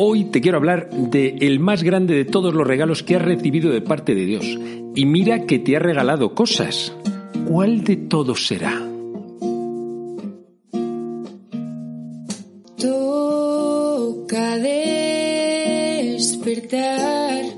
Hoy te quiero hablar de el más grande de todos los regalos que has recibido de parte de Dios. Y mira que te ha regalado cosas. ¿Cuál de todos será? Toca despertar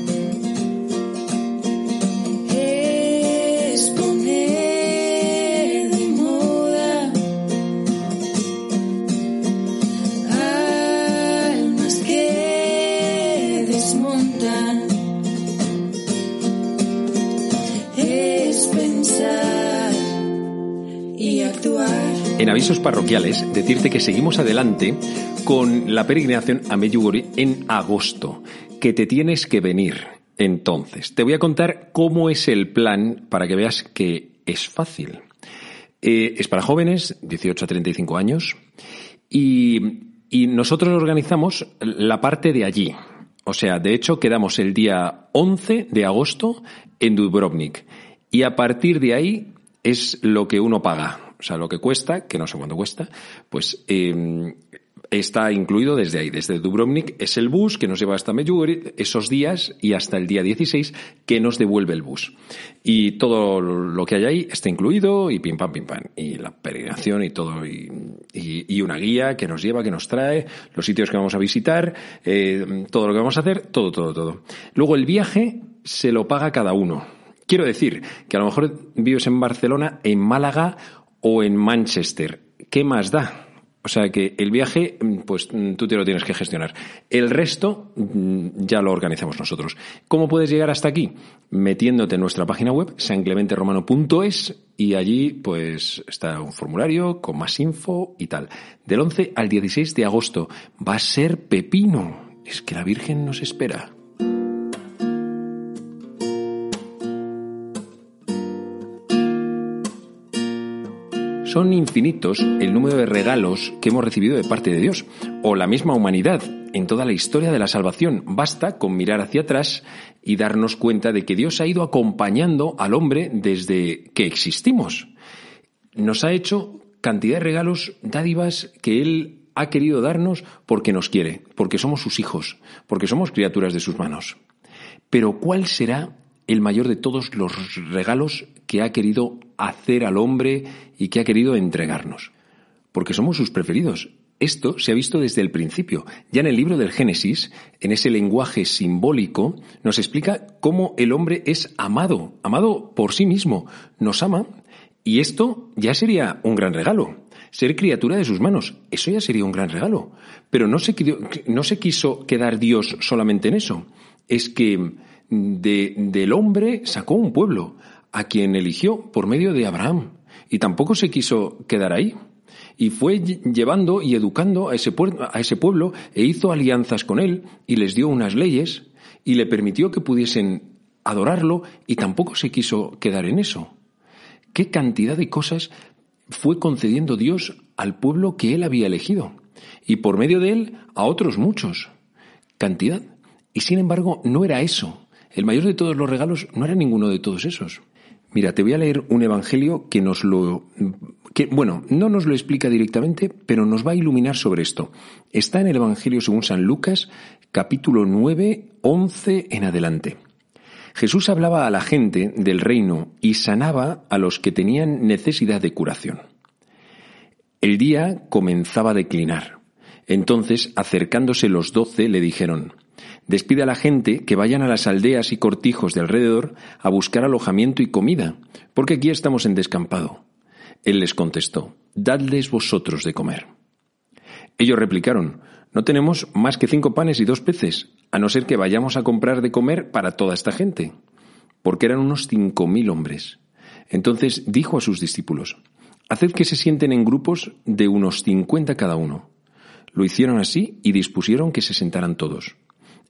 Avisos parroquiales, decirte que seguimos adelante con la peregrinación a Medjugorje en agosto, que te tienes que venir. Entonces, te voy a contar cómo es el plan para que veas que es fácil. Eh, es para jóvenes, 18 a 35 años, y, y nosotros organizamos la parte de allí. O sea, de hecho, quedamos el día 11 de agosto en Dubrovnik. Y a partir de ahí es lo que uno paga. O sea, lo que cuesta, que no sé cuánto cuesta, pues eh, está incluido desde ahí, desde Dubrovnik. Es el bus que nos lleva hasta Medjugorje esos días y hasta el día 16 que nos devuelve el bus. Y todo lo que hay ahí está incluido y pim pam pim pam. Y la peregrinación y todo. Y, una guía que nos lleva, que nos trae, los sitios que vamos a visitar, eh, todo lo que vamos a hacer, todo, todo, todo. Luego el viaje se lo paga cada uno. Quiero decir que a lo mejor vives en Barcelona, en Málaga o en Manchester. ¿Qué más da? O sea que el viaje, mm, pues mm, tú te lo tienes que gestionar. El resto mm, ya lo organizamos nosotros. ¿Cómo puedes llegar hasta aquí? Metiéndote en nuestra página web, sanclementeromano.es, y allí pues está un formulario con más info y tal. Del 11 al 16 de agosto. Va a ser pepino. Es que la Virgen nos espera. Son infinitos el número de regalos que hemos recibido de parte de Dios, o la misma humanidad, en toda la historia de la salvación. Basta con mirar hacia atrás y darnos cuenta de que Dios ha ido acompañando al hombre desde que existimos. Nos ha hecho cantidad de regalos, dádivas que Él ha querido darnos porque nos quiere, porque somos sus hijos, porque somos criaturas de sus manos. Pero ¿cuál será el mayor de todos los regalos que ha querido hacer al hombre y que ha querido entregarnos? Porque somos sus preferidos. Esto se ha visto desde el principio. Ya en el libro del Génesis, en ese lenguaje simbólico, nos explica cómo el hombre es amado, amado por sí mismo. Nos ama y esto ya sería un gran regalo. Ser criatura de sus manos, eso ya sería un gran regalo. Pero no se, quiso- no se quiso quedar Dios solamente en eso. Es que de- del hombre sacó un pueblo, a quien eligió por medio de Abraham. Y tampoco se quiso quedar ahí. Y fue lle- llevando y educando a ese, a ese pueblo e hizo alianzas con él y les dio unas leyes y le permitió que pudiesen adorarlo y tampoco se quiso quedar en eso. ¿Qué cantidad de cosas fue concediendo Dios al pueblo que él había elegido? Y por medio de él a otros muchos. Cantidad. Y sin embargo, no era eso. El mayor de todos los regalos no era ninguno de todos esos. Mira, te voy a leer un evangelio que nos lo que bueno, no nos lo explica directamente, pero nos va a iluminar sobre esto. Está en el evangelio según San Lucas, capítulo 9, 11 en adelante. Jesús hablaba a la gente del reino y sanaba a los que tenían necesidad de curación. El día comenzaba a declinar. Entonces, acercándose los doce, le dijeron, Despide a la gente que vayan a las aldeas y cortijos de alrededor a buscar alojamiento y comida, porque aquí estamos en descampado. Él les contestó, Dadles vosotros de comer. Ellos replicaron, No tenemos más que cinco panes y dos peces, a no ser que vayamos a comprar de comer para toda esta gente, porque eran unos cinco mil hombres. Entonces dijo a sus discípulos, Haced que se sienten en grupos de unos cincuenta cada uno. Lo hicieron así y dispusieron que se sentaran todos.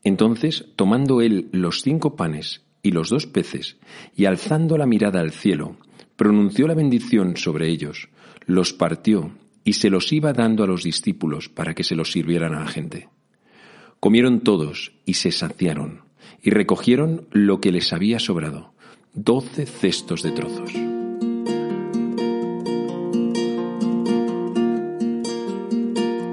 Entonces, tomando él los cinco panes y los dos peces, y alzando la mirada al cielo, pronunció la bendición sobre ellos, los partió y se los iba dando a los discípulos para que se los sirvieran a la gente. Comieron todos y se saciaron, y recogieron lo que les había sobrado, doce cestos de trozos.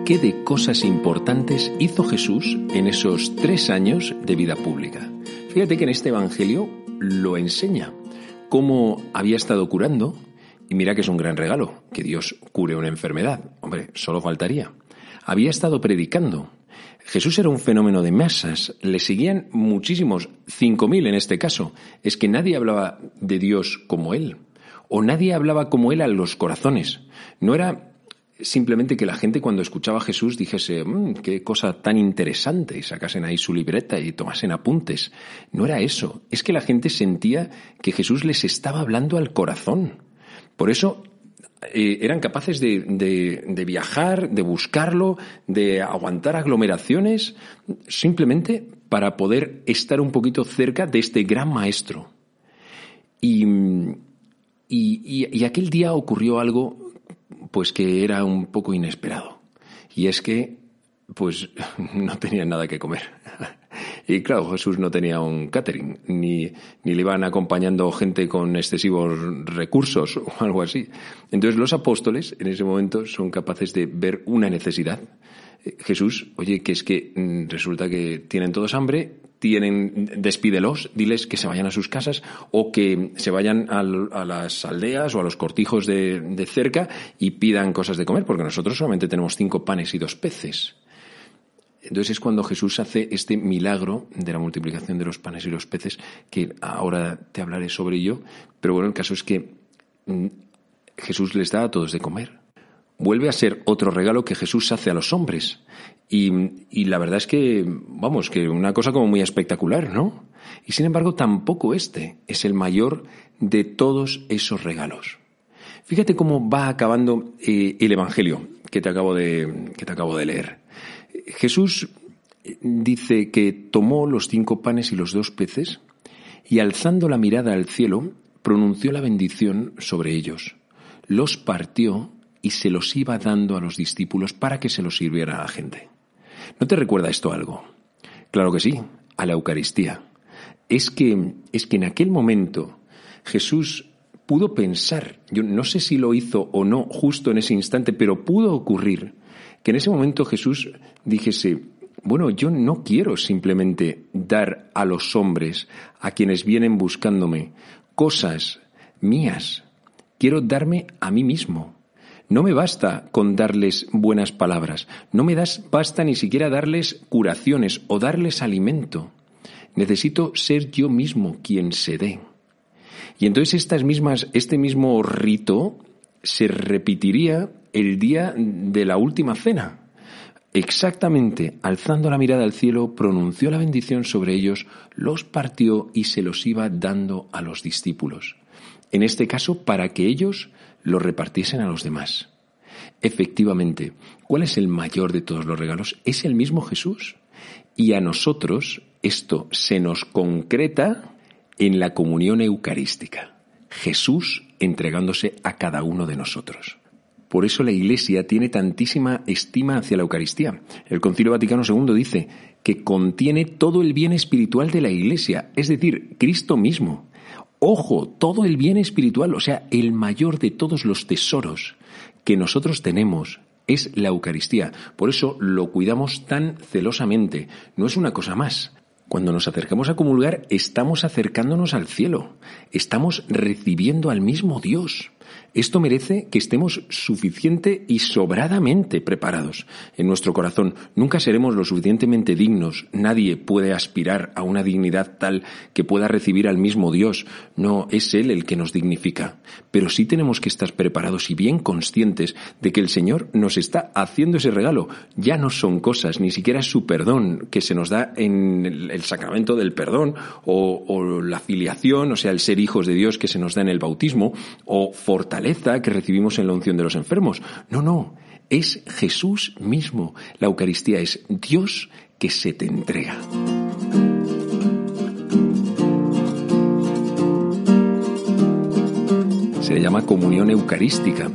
¿Qué de cosas importantes hizo Jesús en esos tres años de vida pública? Fíjate que en este Evangelio lo enseña, cómo había estado curando, y mira que es un gran regalo, que Dios cure una enfermedad, hombre, solo faltaría. Había estado predicando. Jesús era un fenómeno de masas, le seguían muchísimos, cinco mil en este caso. Es que nadie hablaba de Dios como él, o nadie hablaba como él a los corazones. No era simplemente que la gente cuando escuchaba a Jesús dijese, mmm, qué cosa tan interesante, y sacasen ahí su libreta y tomasen apuntes. No era eso, es que la gente sentía que Jesús les estaba hablando al corazón. Por eso eh, eran capaces de, de, viajar, de buscarlo, de aguantar aglomeraciones, simplemente para poder estar un poquito cerca de este gran maestro. Y, y, y aquel día ocurrió algo pues que era un poco inesperado. Y es que, pues, no tenían nada que comer. Y claro, Jesús no tenía un catering, ni, ni le iban acompañando gente con excesivos recursos o algo así. Entonces los apóstoles en ese momento son capaces de ver una necesidad. Eh, Jesús, oye, que es que mm, resulta que tienen todos hambre, tienen, despídelos, diles que se vayan a sus casas o que se vayan a las aldeas o a los cortijos de, de, cerca y pidan cosas de comer, porque nosotros solamente tenemos cinco panes y dos peces. Entonces es cuando Jesús hace este milagro de la multiplicación de los panes y los peces, que ahora te hablaré sobre ello, pero bueno, el caso es que mm, Jesús les da a todos de comer vuelve a ser otro regalo que Jesús hace a los hombres. Y, la verdad es que, vamos, que una cosa como muy espectacular, ¿no? Y sin embargo, tampoco este es el mayor de todos esos regalos. Fíjate cómo va acabando eh, el Evangelio que te, acabo de, que te acabo de leer. Jesús dice que tomó los cinco panes y los dos peces y alzando la mirada al cielo, pronunció la bendición sobre ellos, los partió y se los iba dando a los discípulos para que se los sirviera a la gente. ¿No te recuerda esto algo? Claro que sí, a la Eucaristía. Es que, es que en aquel momento Jesús pudo pensar, yo no sé si lo hizo o no justo en ese instante, pero pudo ocurrir que en ese momento Jesús dijese, bueno, yo no quiero simplemente dar a los hombres, a quienes vienen buscándome, cosas mías, quiero darme a mí mismo. No me basta con darles buenas palabras, no me das, basta ni siquiera darles curaciones o darles alimento. Necesito ser yo mismo quien se dé. Y entonces estas mismas, este mismo rito se repetiría el día de la última cena. Exactamente, alzando la mirada al cielo, pronunció la bendición sobre ellos, los partió y se los iba dando a los discípulos. En este caso, para que ellos lo repartiesen a los demás. Efectivamente, ¿cuál es el mayor de todos los regalos? Es el mismo Jesús. Y a nosotros esto se nos concreta en la comunión eucarística. Jesús entregándose a cada uno de nosotros. Por eso la Iglesia tiene tantísima estima hacia la Eucaristía. El Concilio Vaticano II dice que contiene todo el bien espiritual de la Iglesia, es decir, Cristo mismo. Ojo, todo el bien espiritual, o sea, el mayor de todos los tesoros que nosotros tenemos es la Eucaristía. Por eso lo cuidamos tan celosamente. No es una cosa más. Cuando nos acercamos a comulgar, estamos acercándonos al cielo. Estamos recibiendo al mismo Dios. Esto merece que estemos suficiente y sobradamente preparados. En nuestro corazón nunca seremos lo suficientemente dignos. Nadie puede aspirar a una dignidad tal que pueda recibir al mismo Dios. No es Él el que nos dignifica. Pero sí tenemos que estar preparados y bien conscientes de que el Señor nos está haciendo ese regalo. Ya no son cosas, ni siquiera su perdón que se nos da en el sacramento del perdón o, o la filiación, o sea, el ser hijos de Dios que se nos da en el bautismo o fortaleza que recibimos en la unción de los enfermos. No, no, es Jesús mismo. La Eucaristía es Dios que se te entrega. Se le llama comunión eucarística.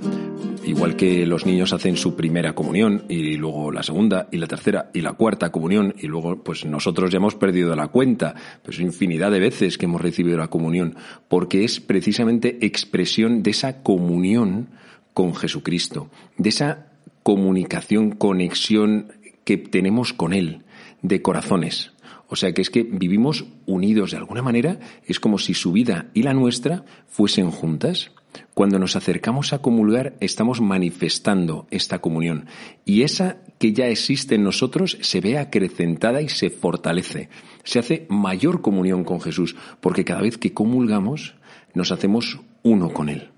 Igual que los niños hacen su primera comunión y luego la segunda y la tercera y la cuarta comunión y luego pues nosotros ya hemos perdido la cuenta, pues infinidad de veces que hemos recibido la comunión, porque es precisamente expresión de esa comunión con Jesucristo, de esa comunicación, conexión que tenemos con Él, de corazones. O sea que es que vivimos unidos de alguna manera, es como si su vida y la nuestra fuesen juntas. Cuando nos acercamos a comulgar estamos manifestando esta comunión y esa que ya existe en nosotros se ve acrecentada y se fortalece. Se hace mayor comunión con Jesús porque cada vez que comulgamos nos hacemos uno con Él.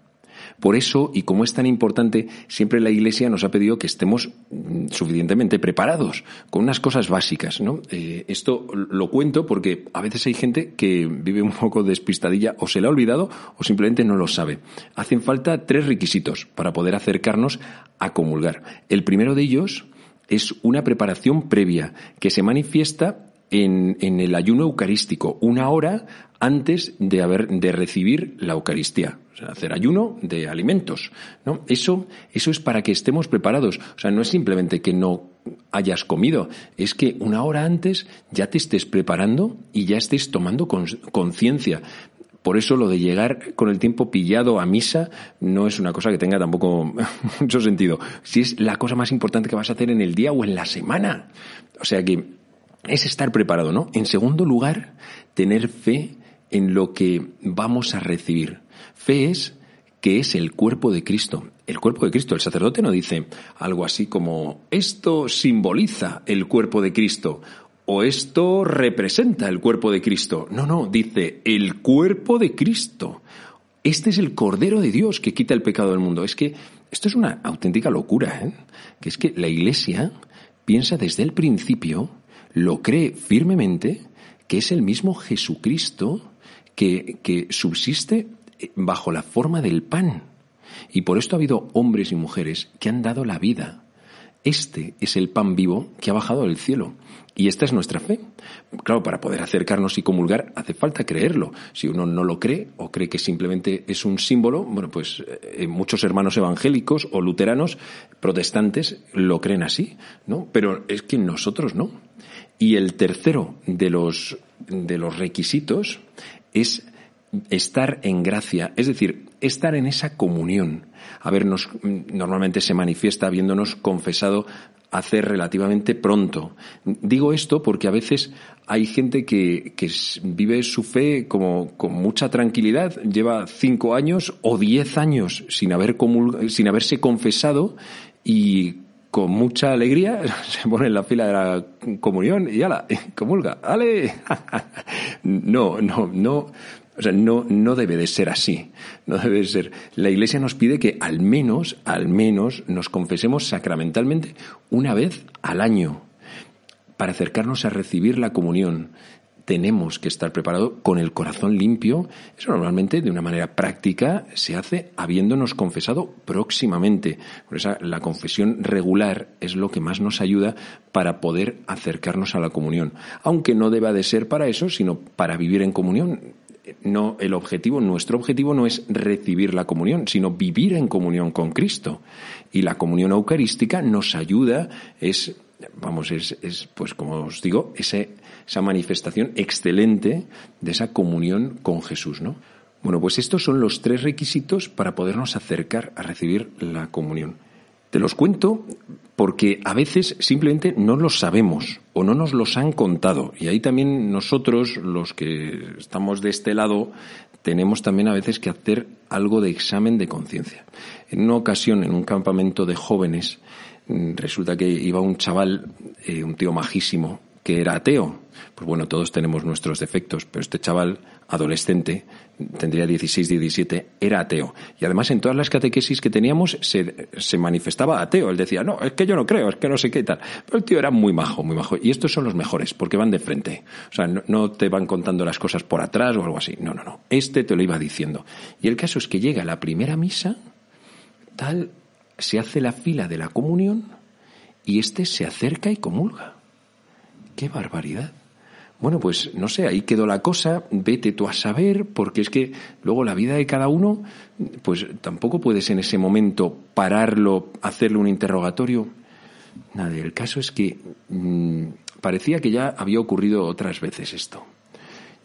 Por eso, y como es tan importante, siempre la Iglesia nos ha pedido que estemos mm, suficientemente preparados con unas cosas básicas. ¿no? Eh, esto lo cuento porque a veces hay gente que vive un poco despistadilla o se le ha olvidado o simplemente no lo sabe. Hacen falta tres requisitos para poder acercarnos a comulgar. El primero de ellos es una preparación previa que se manifiesta en, en, el ayuno eucarístico, una hora antes de, haber, de recibir la Eucaristía. O sea, hacer ayuno de alimentos. ¿no? Eso, eso es para que estemos preparados. O sea, no es simplemente que no hayas comido, es que una hora antes ya te estés preparando y ya estés tomando conciencia. Por eso lo de llegar con el tiempo pillado a misa no es una cosa que tenga tampoco mucho sentido. Si es la cosa más importante que vas a hacer en el día o en la semana. O sea que es estar preparado, ¿no? En segundo lugar, tener fe en lo que vamos a recibir. Fe es que es el cuerpo de Cristo. El cuerpo de Cristo. El sacerdote no dice algo así como esto simboliza el cuerpo de Cristo o esto representa el cuerpo de Cristo. No, no, dice el cuerpo de Cristo. Este es el Cordero de Dios que quita el pecado del mundo. Es que esto es una auténtica locura, ¿eh? que es que la Iglesia piensa desde el principio, lo cree firmemente, que es el mismo Jesucristo que, que subsiste bajo la forma del pan. Y por esto ha habido hombres y mujeres que han dado la vida. Este es el pan vivo que ha bajado del cielo. Y esta es nuestra fe. Claro, para poder acercarnos y comulgar hace falta creerlo. Si uno no lo cree o cree que simplemente es un símbolo, bueno, pues eh, muchos hermanos evangélicos o luteranos, protestantes, lo creen así, ¿no? Pero es que nosotros no. Y el tercero de los, de los requisitos es estar en gracia, es decir, estar en esa comunión. Habernos, normalmente se manifiesta habiéndonos confesado hace relativamente pronto. Digo esto porque a veces hay gente que, que vive su fe como con mucha tranquilidad, lleva cinco años o diez años sin, haber sin haberse confesado y con mucha alegría se pone en la fila de la comunión y ala, comulga, ale. no, no, no, o sea, no, no debe de ser así. No debe de ser. La Iglesia nos pide que al menos, al menos, nos confesemos sacramentalmente una vez al año para acercarnos a recibir la comunión. Tenemos que estar preparados con el corazón limpio. Eso normalmente, de una manera práctica, se hace habiéndonos confesado próximamente. Por eso, la confesión regular es lo que más nos ayuda para poder acercarnos a la comunión. Aunque no deba de ser para eso, sino para vivir en comunión no el objetivo, nuestro objetivo no es recibir la comunión, sino vivir en comunión con Cristo. Y la comunión eucarística nos ayuda, es, vamos, es, es pues como os digo, ese, esa manifestación excelente de esa comunión con Jesús, ¿no? Bueno, pues estos son los tres requisitos para podernos acercar a recibir la comunión. Te los cuento porque a veces simplemente no los sabemos o no nos los han contado. Y ahí también nosotros, los que estamos de este lado, tenemos también a veces que hacer algo de examen de conciencia. En una ocasión, en un campamento de jóvenes, mm, resulta que iba un chaval, eh, un tío majísimo, que era ateo. Pues bueno, todos tenemos nuestros defectos, pero este chaval, adolescente, tendría 16, 17, era ateo. Y además en todas las catequesis que teníamos se, se manifestaba ateo. Él decía, no, es que yo no creo, es que no sé qué tal. Pero el tío era muy majo, muy majo. Y estos son los mejores, porque van de frente. O sea, no, no te van contando las cosas por atrás o algo así. No, no, no. Este te lo iba diciendo. Y el caso es que llega la primera misa, tal, se hace la fila de la comunión y este se acerca y comulga. ¡Qué barbaridad! Bueno, pues no sé, ahí quedó la cosa, vete tú a saber, porque es que luego la vida de cada uno, pues tampoco puedes en ese momento pararlo, hacerle un interrogatorio. Nada, el caso es que mmm, parecía que ya había ocurrido otras veces esto.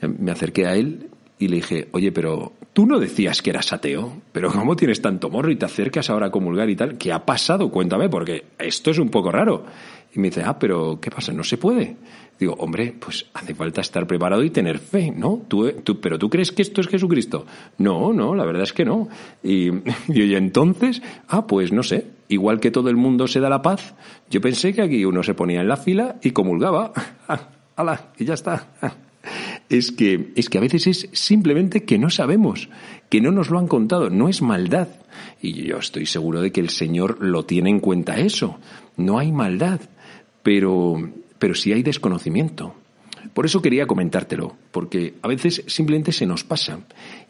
Me acerqué a él y le dije, oye, pero tú no decías que eras ateo, pero ¿cómo tienes tanto morro y te acercas ahora a comulgar y tal? ¿Qué ha pasado? Cuéntame, porque esto es un poco raro. Y me dice, ah, pero ¿qué pasa? No se puede. Digo, hombre, pues hace falta estar preparado y tener fe, ¿no? ¿Tú, tú, pero tú crees que esto es Jesucristo? No, no, la verdad es que no. Y, y, entonces, ah, pues no sé, igual que todo el mundo se da la paz, yo pensé que aquí uno se ponía en la fila y comulgaba. ¡Hala! Y ya está. Es que, es que a veces es simplemente que no sabemos, que no nos lo han contado, no es maldad. Y yo estoy seguro de que el Señor lo tiene en cuenta eso. No hay maldad pero, pero sí hay desconocimiento. Por eso quería comentártelo, porque a veces simplemente se nos pasa.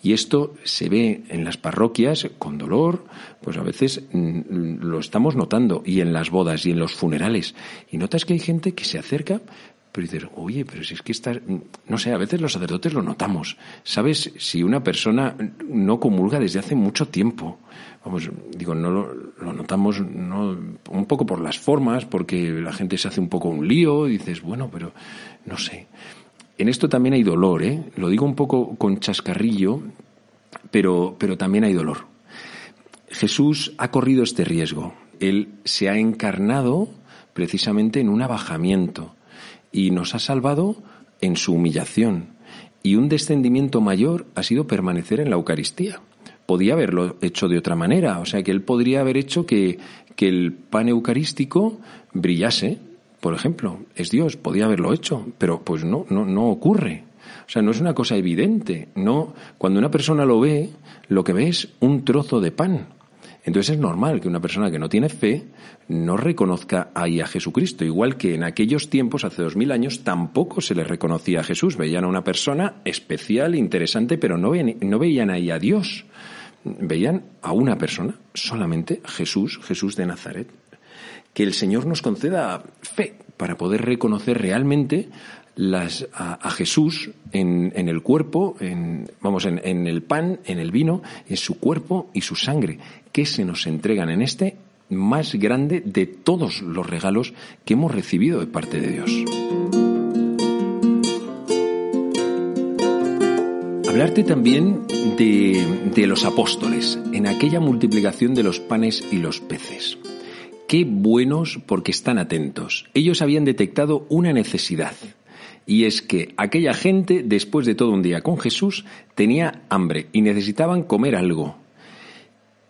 Y esto se ve en las parroquias con dolor, pues a veces mm, lo estamos notando, y en las bodas y en los funerales. Y notas que hay gente que se acerca, pero dices, oye, pero si es que está, no sé, a veces los sacerdotes lo notamos. ¿Sabes? Si una persona no comulga desde hace mucho tiempo, vamos, digo, no lo, lo notamos no, un poco por las formas, porque la gente se hace un poco un lío, y dices, bueno, pero no sé. En esto también hay dolor, ¿eh? Lo digo un poco con chascarrillo, pero, pero también hay dolor. Jesús ha corrido este riesgo. Él se ha encarnado precisamente en un abajamiento y nos ha salvado en su humillación. Y un descendimiento mayor ha sido permanecer en la Eucaristía. Podía haberlo hecho de otra manera, o sea que él podría haber hecho que, que el pan eucarístico brillase, por ejemplo. Es Dios, podía haberlo hecho, pero pues no, no, no ocurre. O sea, no es una cosa evidente. No, cuando una persona lo ve, lo que ve es un trozo de pan. Entonces es normal que una persona que no tiene fe no reconozca ahí a Jesucristo, igual que en aquellos tiempos, hace dos mil años, tampoco se le reconocía a Jesús. Veían a una persona especial, interesante, pero no veían, no veían ahí a Dios. Veían a una persona, solamente Jesús, Jesús de Nazaret. Que el Señor nos conceda fe para poder reconocer realmente las, a, Jesús en, el cuerpo, en, vamos, en, el pan, en el vino, en su cuerpo y su sangre, que se nos entregan en este más grande de todos los regalos que hemos recibido de parte de Dios. Hablarte también de los apóstoles, en aquella multiplicación de los panes y los peces. Qué buenos porque están atentos. Ellos habían detectado una necesidad y es que aquella gente, después de todo un día con Jesús, tenía hambre y necesitaban comer algo.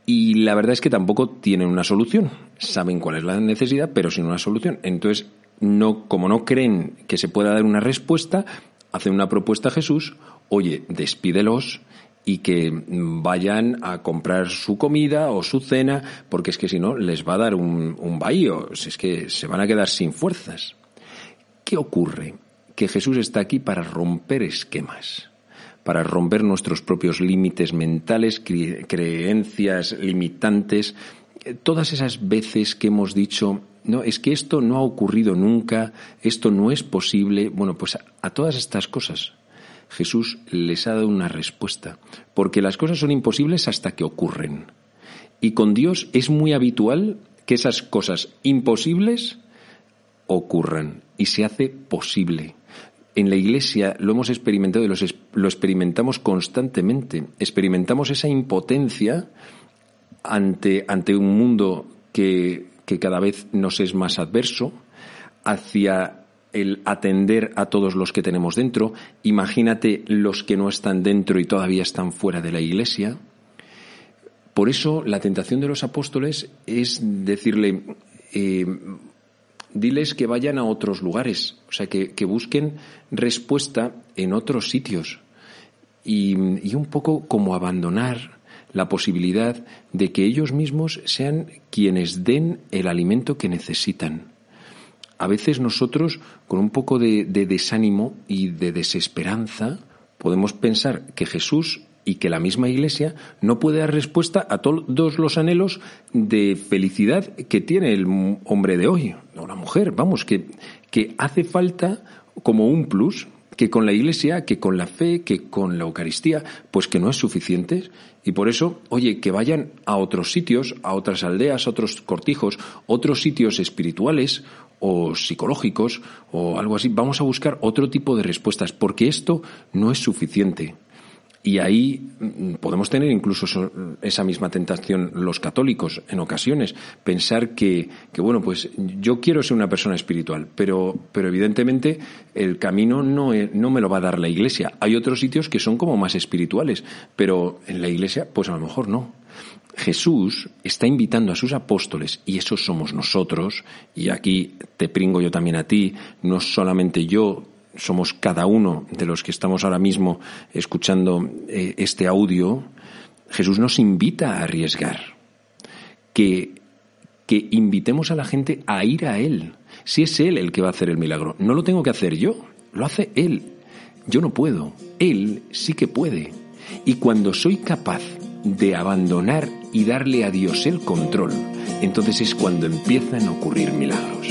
Y la verdad es que tampoco tienen una solución. Saben cuál es la necesidad, pero sin una solución. Entonces, no, como no creen que se pueda dar una respuesta, hacen una propuesta a Jesús, oye, despídelos y que vayan a comprar su comida o su cena, porque es que si no les va a dar un, un bahío, es que se van a quedar sin fuerzas. ¿Qué ocurre? Que Jesús está aquí para romper esquemas, para romper nuestros propios límites mentales, creencias limitantes, todas esas veces que hemos dicho, no, es que esto no ha ocurrido nunca, esto no es posible. Bueno, pues a, a todas estas cosas Jesús les ha dado una respuesta, porque las cosas son imposibles hasta que ocurren. Y con Dios es muy habitual que esas cosas imposibles ocurran y se hace posible en la Iglesia lo hemos experimentado y lo experimentamos constantemente. Experimentamos esa impotencia ante, ante un mundo que, que cada vez nos es más adverso, hacia el atender a todos los que tenemos dentro. Imagínate los que no están dentro y todavía están fuera de la iglesia. Por eso la tentación de los apóstoles es decirle, eh, diles que vayan a otros lugares, o sea, que, busquen respuesta en otros sitios y, y un poco como abandonar la posibilidad de que ellos mismos sean quienes den el alimento que necesitan. A veces nosotros, con un poco de, desánimo y de desesperanza, podemos pensar que Jesús y que la misma Iglesia no puede dar respuesta a todos los anhelos de felicidad que tiene el hombre de hoy, o la mujer, vamos, que, que hace falta como un plus, que con la Iglesia, que con la fe, que con la Eucaristía, pues que no es suficiente. Y por eso, oye, que vayan a otros sitios, a otras aldeas, a otros cortijos, otros sitios espirituales o psicológicos o algo así. Vamos a buscar otro tipo de respuestas, porque esto no es suficiente. Y ahí mm, podemos tener incluso esa misma tentación los católicos en ocasiones, pensar que, que, bueno, pues yo quiero ser una persona espiritual, pero, pero evidentemente el camino no, no me lo va a dar la iglesia. Hay otros sitios que son como más espirituales, pero en la iglesia, pues a lo mejor no. Jesús está invitando a sus apóstoles, y esos somos nosotros, y aquí te pringo yo también a ti, no solamente yo somos cada uno de los que estamos ahora mismo escuchando eh, este audio, Jesús nos invita a arriesgar, que, que invitemos a la gente a ir a Él. Si es Él el que va a hacer el milagro, no lo tengo que hacer yo, lo hace Él. Yo no puedo, Él sí que puede. Y cuando soy capaz de abandonar y darle a Dios el control, entonces es cuando empiezan a ocurrir milagros.